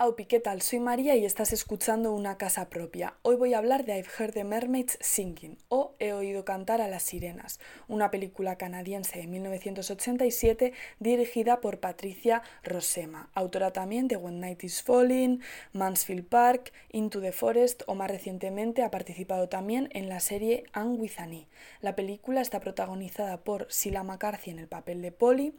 Aupi, ¿qué tal? Soy María y estás escuchando Una Casa Propia. Hoy voy a hablar de I've Heard the Mermaids Singing o He oído cantar a las sirenas, una película canadiense de 1987 dirigida por Patricia Rosema, autora también de When Night is Falling, Mansfield Park, Into the Forest o más recientemente ha participado también en la serie Anne with an e. La película está protagonizada por Sila McCarthy en el papel de Polly,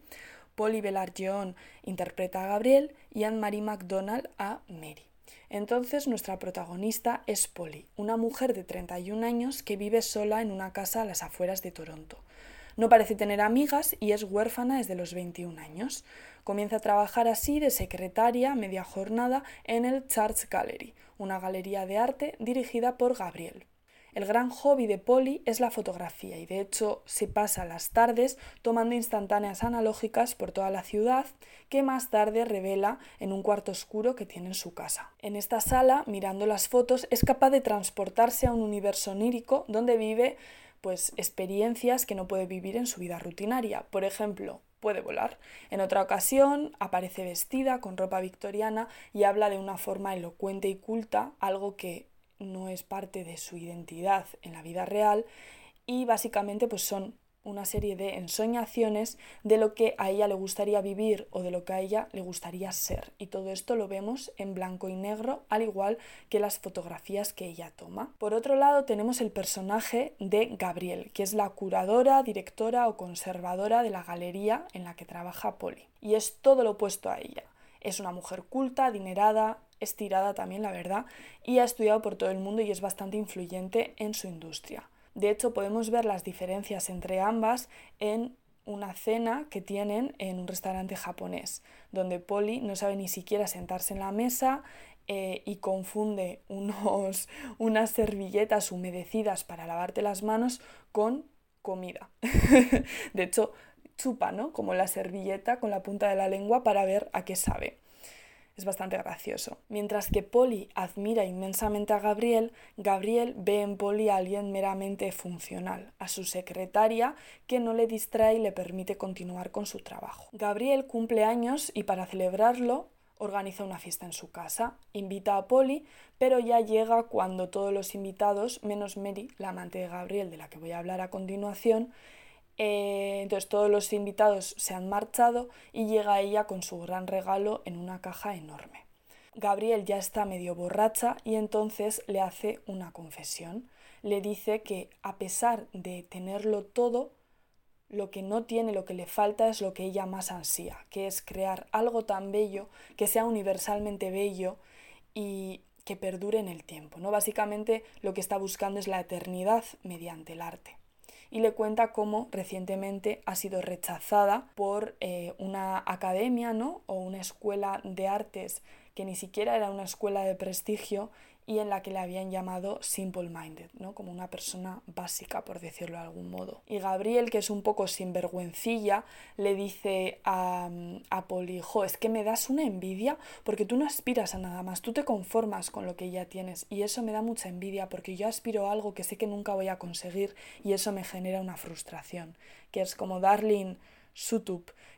Polly Belargeon interpreta a Gabriel y Anne-Marie MacDonald a Mary. Entonces nuestra protagonista es Polly, una mujer de 31 años que vive sola en una casa a las afueras de Toronto. No parece tener amigas y es huérfana desde los 21 años. Comienza a trabajar así de secretaria media jornada en el Charts Gallery, una galería de arte dirigida por Gabriel. El gran hobby de Polly es la fotografía y de hecho se pasa las tardes tomando instantáneas analógicas por toda la ciudad que más tarde revela en un cuarto oscuro que tiene en su casa. En esta sala, mirando las fotos, es capaz de transportarse a un universo onírico donde vive pues experiencias que no puede vivir en su vida rutinaria. Por ejemplo, puede volar. En otra ocasión aparece vestida con ropa victoriana y habla de una forma elocuente y culta, algo que no es parte de su identidad en la vida real y básicamente pues son una serie de ensoñaciones de lo que a ella le gustaría vivir o de lo que a ella le gustaría ser. Y todo esto lo vemos en blanco y negro, al igual que las fotografías que ella toma. Por otro lado, tenemos el personaje de Gabriel, que es la curadora, directora o conservadora de la galería en la que trabaja Polly. Y es todo lo opuesto a ella. Es una mujer culta, adinerada, estirada también, la verdad, y ha estudiado por todo el mundo y es bastante influyente en su industria. De hecho, podemos ver las diferencias entre ambas en una cena que tienen en un restaurante japonés, donde Polly no sabe ni siquiera sentarse en la mesa eh, y confunde unos, unas servilletas humedecidas para lavarte las manos con comida. de hecho, chupa, ¿no? Como la servilleta con la punta de la lengua para ver a qué sabe. Es bastante gracioso. Mientras que Polly admira inmensamente a Gabriel, Gabriel ve en Polly a alguien meramente funcional, a su secretaria que no le distrae y le permite continuar con su trabajo. Gabriel cumple años y para celebrarlo organiza una fiesta en su casa, invita a Polly, pero ya llega cuando todos los invitados, menos Mary, la amante de Gabriel de la que voy a hablar a continuación, eh, entonces todos los invitados se han marchado y llega ella con su gran regalo en una caja enorme. Gabriel ya está medio borracha y entonces le hace una confesión. Le dice que a pesar de tenerlo todo, lo que no tiene, lo que le falta es lo que ella más ansía, que es crear algo tan bello, que sea universalmente bello y que perdure en el tiempo. ¿no? Básicamente lo que está buscando es la eternidad mediante el arte y le cuenta cómo recientemente ha sido rechazada por eh, una academia ¿no? o una escuela de artes que ni siquiera era una escuela de prestigio y en la que le habían llamado simple minded, ¿no? como una persona básica, por decirlo de algún modo. Y Gabriel, que es un poco sinvergüencilla, le dice a, a Poli, es que me das una envidia porque tú no aspiras a nada más, tú te conformas con lo que ya tienes y eso me da mucha envidia porque yo aspiro a algo que sé que nunca voy a conseguir y eso me genera una frustración, que es como, darling,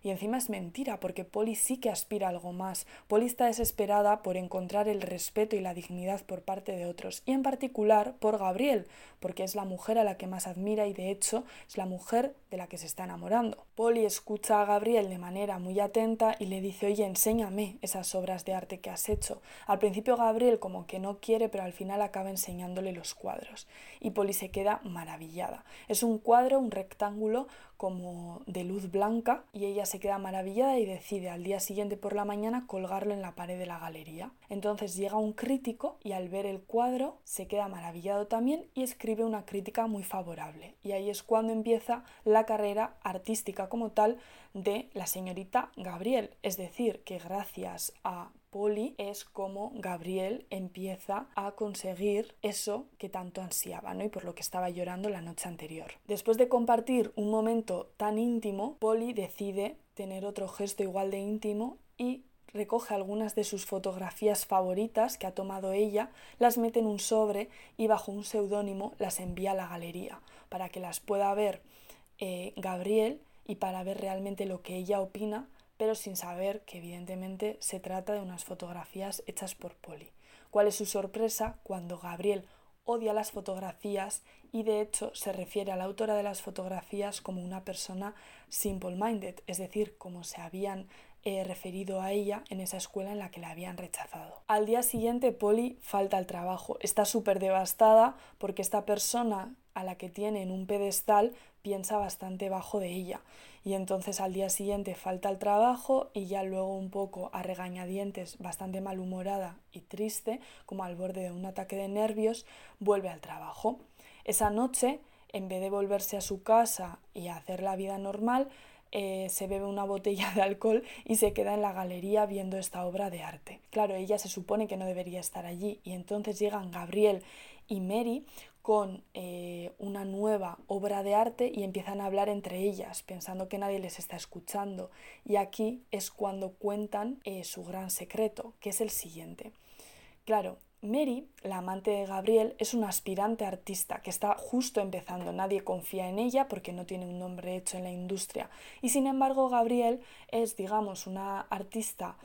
Y encima es mentira, porque Polly sí que aspira a algo más. Polly está desesperada por encontrar el respeto y la dignidad por parte de otros, y en particular por Gabriel, porque es la mujer a la que más admira y de hecho es la mujer de la que se está enamorando. Polly escucha a Gabriel de manera muy atenta y le dice, oye, enséñame esas obras de arte que has hecho. Al principio Gabriel como que no quiere, pero al final acaba enseñándole los cuadros. Y Polly se queda maravillada. Es un cuadro, un rectángulo como de luz blanca y ella se queda maravillada y decide al día siguiente por la mañana colgarlo en la pared de la galería. Entonces llega un crítico y al ver el cuadro se queda maravillado también y escribe una crítica muy favorable. Y ahí es cuando empieza la carrera artística como tal de la señorita Gabriel. Es decir, que gracias a Polly es como Gabriel empieza a conseguir eso que tanto ansiaba, ¿no? Y por lo que estaba llorando la noche anterior. Después de compartir un momento tan íntimo, Polly decide tener otro gesto igual de íntimo y recoge algunas de sus fotografías favoritas que ha tomado ella, las mete en un sobre y bajo un seudónimo las envía a la galería para que las pueda ver eh, Gabriel y para ver realmente lo que ella opina pero sin saber que evidentemente se trata de unas fotografías hechas por Polly. ¿Cuál es su sorpresa cuando Gabriel odia las fotografías y de hecho se refiere a la autora de las fotografías como una persona simple-minded, es decir, como se habían eh, referido a ella en esa escuela en la que la habían rechazado. Al día siguiente, Polly falta al trabajo. Está súper devastada porque esta persona a la que tiene en un pedestal piensa bastante bajo de ella. Y entonces al día siguiente falta al trabajo y ya luego un poco a regañadientes, bastante malhumorada y triste, como al borde de un ataque de nervios, vuelve al trabajo. Esa noche, en vez de volverse a su casa y hacer la vida normal, eh, se bebe una botella de alcohol y se queda en la galería viendo esta obra de arte. Claro, ella se supone que no debería estar allí y entonces llegan Gabriel y Mary con eh, una nueva obra de arte y empiezan a hablar entre ellas, pensando que nadie les está escuchando. Y aquí es cuando cuentan eh, su gran secreto, que es el siguiente. Claro, Mary, la amante de Gabriel, es una aspirante artista que está justo empezando. Nadie confía en ella porque no tiene un nombre hecho en la industria. Y sin embargo, Gabriel es, digamos, una artista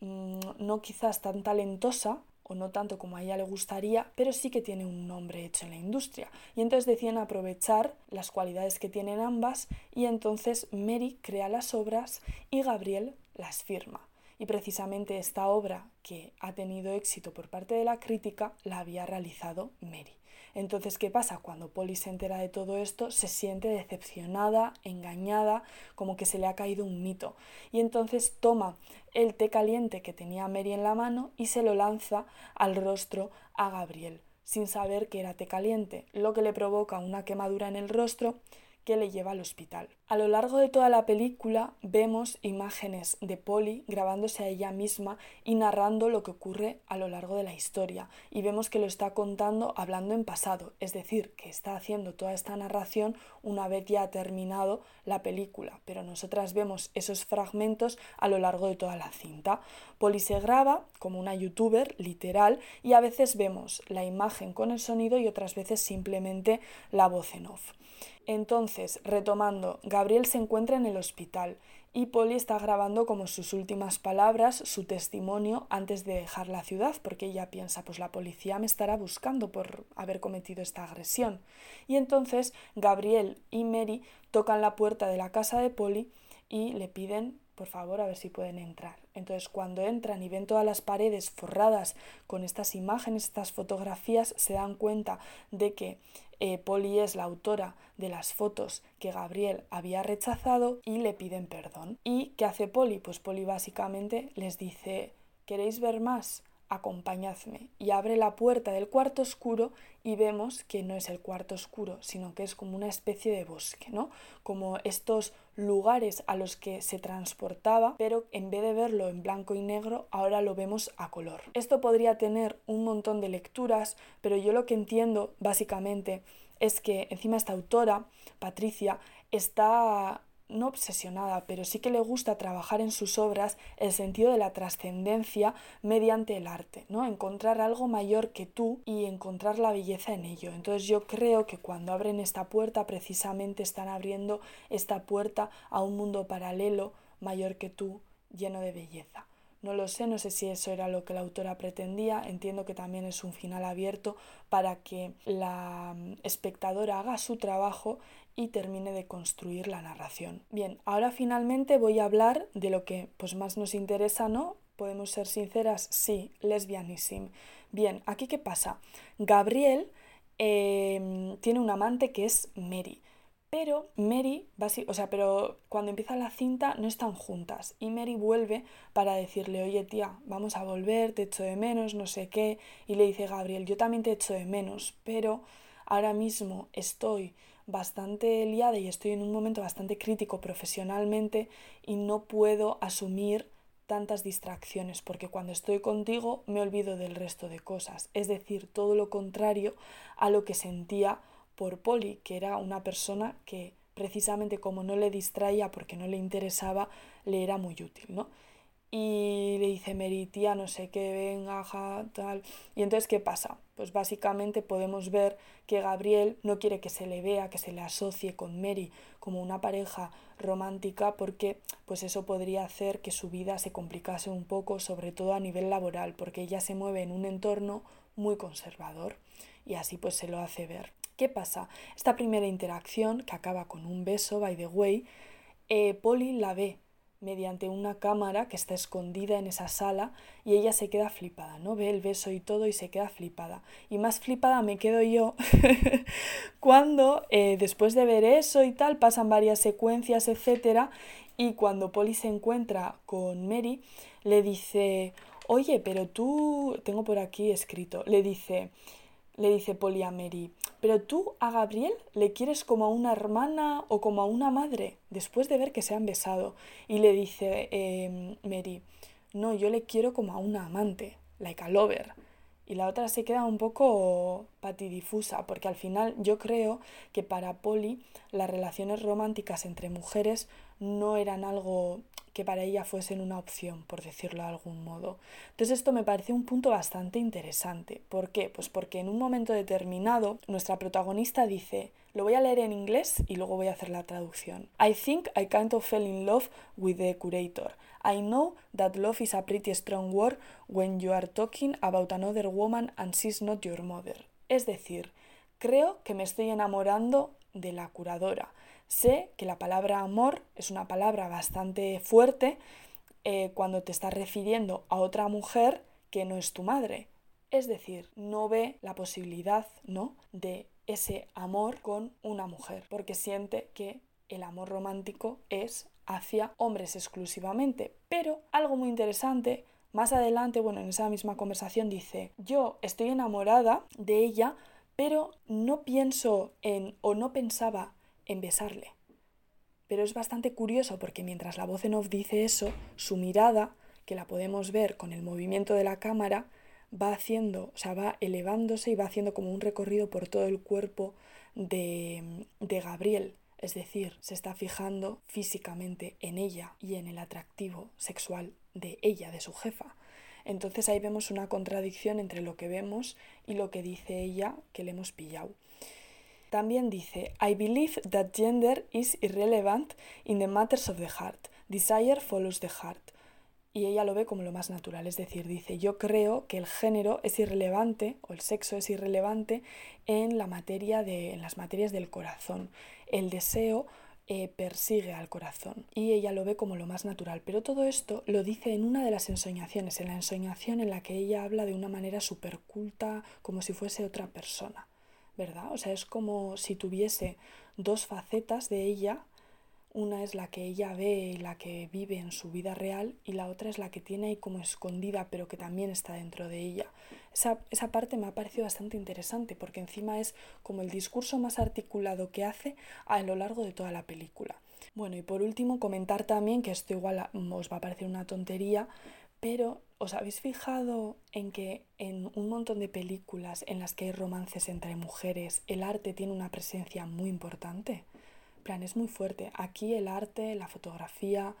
mm, no quizás tan talentosa, o no tanto como a ella le gustaría, pero sí que tiene un nombre hecho en la industria. Y entonces deciden aprovechar las cualidades que tienen ambas y entonces Mary crea las obras y Gabriel las firma. Y precisamente esta obra que ha tenido éxito por parte de la crítica la había realizado Mary. Entonces, ¿qué pasa? Cuando Polly se entera de todo esto, se siente decepcionada, engañada, como que se le ha caído un mito. Y entonces toma el té caliente que tenía Mary en la mano y se lo lanza al rostro a Gabriel, sin saber que era té caliente, lo que le provoca una quemadura en el rostro que le lleva al hospital. A lo largo de toda la película vemos imágenes de Polly grabándose a ella misma y narrando lo que ocurre a lo largo de la historia y vemos que lo está contando hablando en pasado, es decir, que está haciendo toda esta narración una vez ya ha terminado la película, pero nosotras vemos esos fragmentos a lo largo de toda la cinta. Polly se graba como una youtuber literal y a veces vemos la imagen con el sonido y otras veces simplemente la voz en off. Entonces, retomando, Gabriel se encuentra en el hospital y Polly está grabando como sus últimas palabras, su testimonio antes de dejar la ciudad, porque ella piensa, pues la policía me estará buscando por haber cometido esta agresión. Y entonces Gabriel y Mary tocan la puerta de la casa de Polly y le piden por favor, a ver si pueden entrar. Entonces, cuando entran y ven todas las paredes forradas con estas imágenes, estas fotografías, se dan cuenta de que eh, Polly es la autora de las fotos que Gabriel había rechazado y le piden perdón. ¿Y qué hace Polly? Pues Polly básicamente les dice, ¿queréis ver más? Acompañadme y abre la puerta del cuarto oscuro y vemos que no es el cuarto oscuro, sino que es como una especie de bosque, ¿no? Como estos lugares a los que se transportaba, pero en vez de verlo en blanco y negro, ahora lo vemos a color. Esto podría tener un montón de lecturas, pero yo lo que entiendo básicamente es que encima esta autora, Patricia, está no obsesionada, pero sí que le gusta trabajar en sus obras el sentido de la trascendencia mediante el arte, ¿no? Encontrar algo mayor que tú y encontrar la belleza en ello. Entonces yo creo que cuando abren esta puerta precisamente están abriendo esta puerta a un mundo paralelo mayor que tú, lleno de belleza. No lo sé, no sé si eso era lo que la autora pretendía. Entiendo que también es un final abierto para que la mm, espectadora haga su trabajo y termine de construir la narración. Bien, ahora finalmente voy a hablar de lo que pues, más nos interesa, ¿no? Podemos ser sinceras, sí, lesbianism. Bien, aquí qué pasa. Gabriel em, tiene un amante que es Mary. Pero Mary, o sea, pero cuando empieza la cinta no están juntas y Mary vuelve para decirle, oye tía, vamos a volver, te echo de menos, no sé qué. Y le dice Gabriel, yo también te echo de menos, pero ahora mismo estoy bastante liada y estoy en un momento bastante crítico profesionalmente y no puedo asumir tantas distracciones porque cuando estoy contigo me olvido del resto de cosas, es decir, todo lo contrario a lo que sentía por Polly, que era una persona que precisamente como no le distraía porque no le interesaba, le era muy útil, ¿no? Y le dice Mary, tía, no sé qué, venga, tal. Y entonces, ¿qué pasa? Pues básicamente podemos ver que Gabriel no quiere que se le vea, que se le asocie con Mary como una pareja romántica porque pues eso podría hacer que su vida se complicase un poco, sobre todo a nivel laboral, porque ella se mueve en un entorno muy conservador y así pues se lo hace ver. ¿Qué pasa? Esta primera interacción, que acaba con un beso, by the way, eh, Polly la ve mediante una cámara que está escondida en esa sala y ella se queda flipada, ¿no? Ve el beso y todo y se queda flipada. Y más flipada me quedo yo cuando eh, después de ver eso y tal pasan varias secuencias, etcétera, y cuando Polly se encuentra con Mary le dice, oye, pero tú, tengo por aquí escrito, le dice, le dice Polly a Mary, pero tú a Gabriel le quieres como a una hermana o como a una madre, después de ver que se han besado. Y le dice em, Mary, no, yo le quiero como a una amante, like a lover. Y la otra se queda un poco patidifusa, porque al final yo creo que para Polly las relaciones románticas entre mujeres no eran algo que para ella fuesen una opción, por decirlo de algún modo. Entonces esto me parece un punto bastante interesante. ¿Por qué? Pues porque en un momento determinado nuestra protagonista dice, lo voy a leer en inglés y luego voy a hacer la traducción. I think I kind of fell in love with the curator. I know that love is a pretty strong word when you are talking about another woman and she's not your mother. Es decir, creo que me estoy enamorando de la curadora. Sé que la palabra amor es una palabra bastante fuerte eh, cuando te estás refiriendo a otra mujer que no es tu madre. Es decir, no ve la posibilidad, ¿no? de ese amor con una mujer, porque siente que el amor romántico es hacia hombres exclusivamente. Pero algo muy interesante, más adelante, bueno, en esa misma conversación dice, yo estoy enamorada de ella, pero no pienso en o no pensaba en besarle. Pero es bastante curioso porque mientras la voz en off dice eso, su mirada, que la podemos ver con el movimiento de la cámara, va haciendo, o sea, va elevándose y va haciendo como un recorrido por todo el cuerpo de, de Gabriel. Es decir, se está fijando físicamente en ella y en el atractivo sexual de ella, de su jefa. Entonces ahí vemos una contradicción entre lo que vemos y lo que dice ella que le hemos pillado. También dice, I believe that gender is irrelevant in the matters of the heart. Desire follows the heart. Y ella lo ve como lo más natural, es decir, dice, yo creo que el género es irrelevante o el sexo es irrelevante en la materia de en las materias del corazón. El deseo eh, persigue al corazón y ella lo ve como lo más natural. Pero todo esto lo dice en una de las ensoñaciones, en la ensoñación en la que ella habla de una manera súper culta, como si fuese otra persona. ¿Verdad? O sea, es como si tuviese dos facetas de ella. Una es la que ella ve y la que vive en su vida real y la otra es la que tiene ahí como escondida pero que también está dentro de ella. Esa, esa parte me ha parecido bastante interesante porque encima es como el discurso más articulado que hace a lo largo de toda la película. Bueno, y por último comentar también que esto igual os va a parecer una tontería, pero ¿os habéis fijado en que en un montón de películas en las que hay romances entre mujeres, el arte tiene una presencia muy importante? plan, es muy fuerte. Aquí el arte, la fotografía,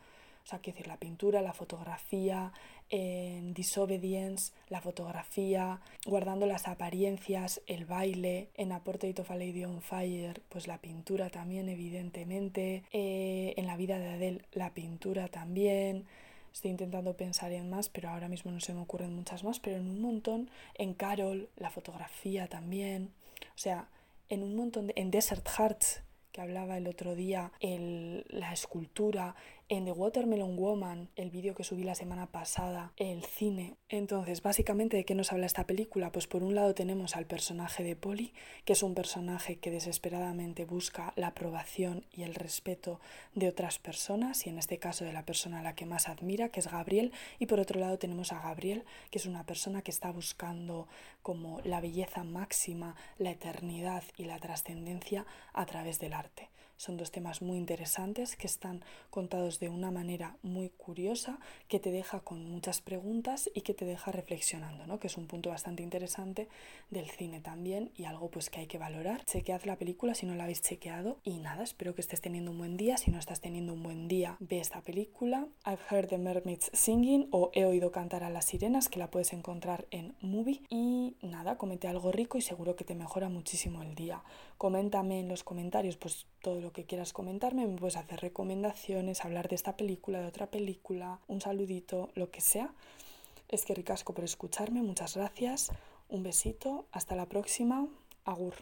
o sea, quiero decir, la pintura, la fotografía, en Disobedience, la fotografía, guardando las apariencias, el baile, en A Portrait of a Lady on Fire, pues la pintura también, evidentemente, eh, en la vida de Adele, la pintura también, Estoy intentando pensar en más, pero ahora mismo no se me ocurren muchas más, pero en un montón, en Carol, la fotografía también, o sea, en un montón. En Desert Hearts, que hablaba el otro día, el, la escultura, en The Watermelon Woman, el vídeo que subí la semana pasada, el cine. Entonces, básicamente, ¿de qué nos habla esta película? Pues por un lado tenemos al personaje de Polly, que es un personaje que desesperadamente busca la aprobación y el respeto de otras personas, y en este caso de la persona a la que más admira, que es Gabriel. Y por otro lado tenemos a Gabriel, que es una persona que está buscando como la belleza máxima, la eternidad y la trascendencia a través del arte. Son dos temas muy interesantes que están contados de una manera muy curiosa, que te deja con muchas preguntas y que te deja reflexionando, ¿no? que es un punto bastante interesante del cine también y algo pues que hay que valorar. Chequead la película si no la habéis chequeado y nada, espero que estés teniendo un buen día. Si no estás teniendo un buen día, ve esta película. I've heard the mermaids singing o he oído cantar a las sirenas que la puedes encontrar en Movie y nada, comete algo rico y seguro que te mejora muchísimo el día Coméntame en los comentarios pues todo lo que quieras comentarme, me puedes hacer recomendaciones, hablar de esta película, de otra película, un saludito, lo que sea. Es que ricasco por escucharme, muchas gracias, un besito, hasta la próxima, agur.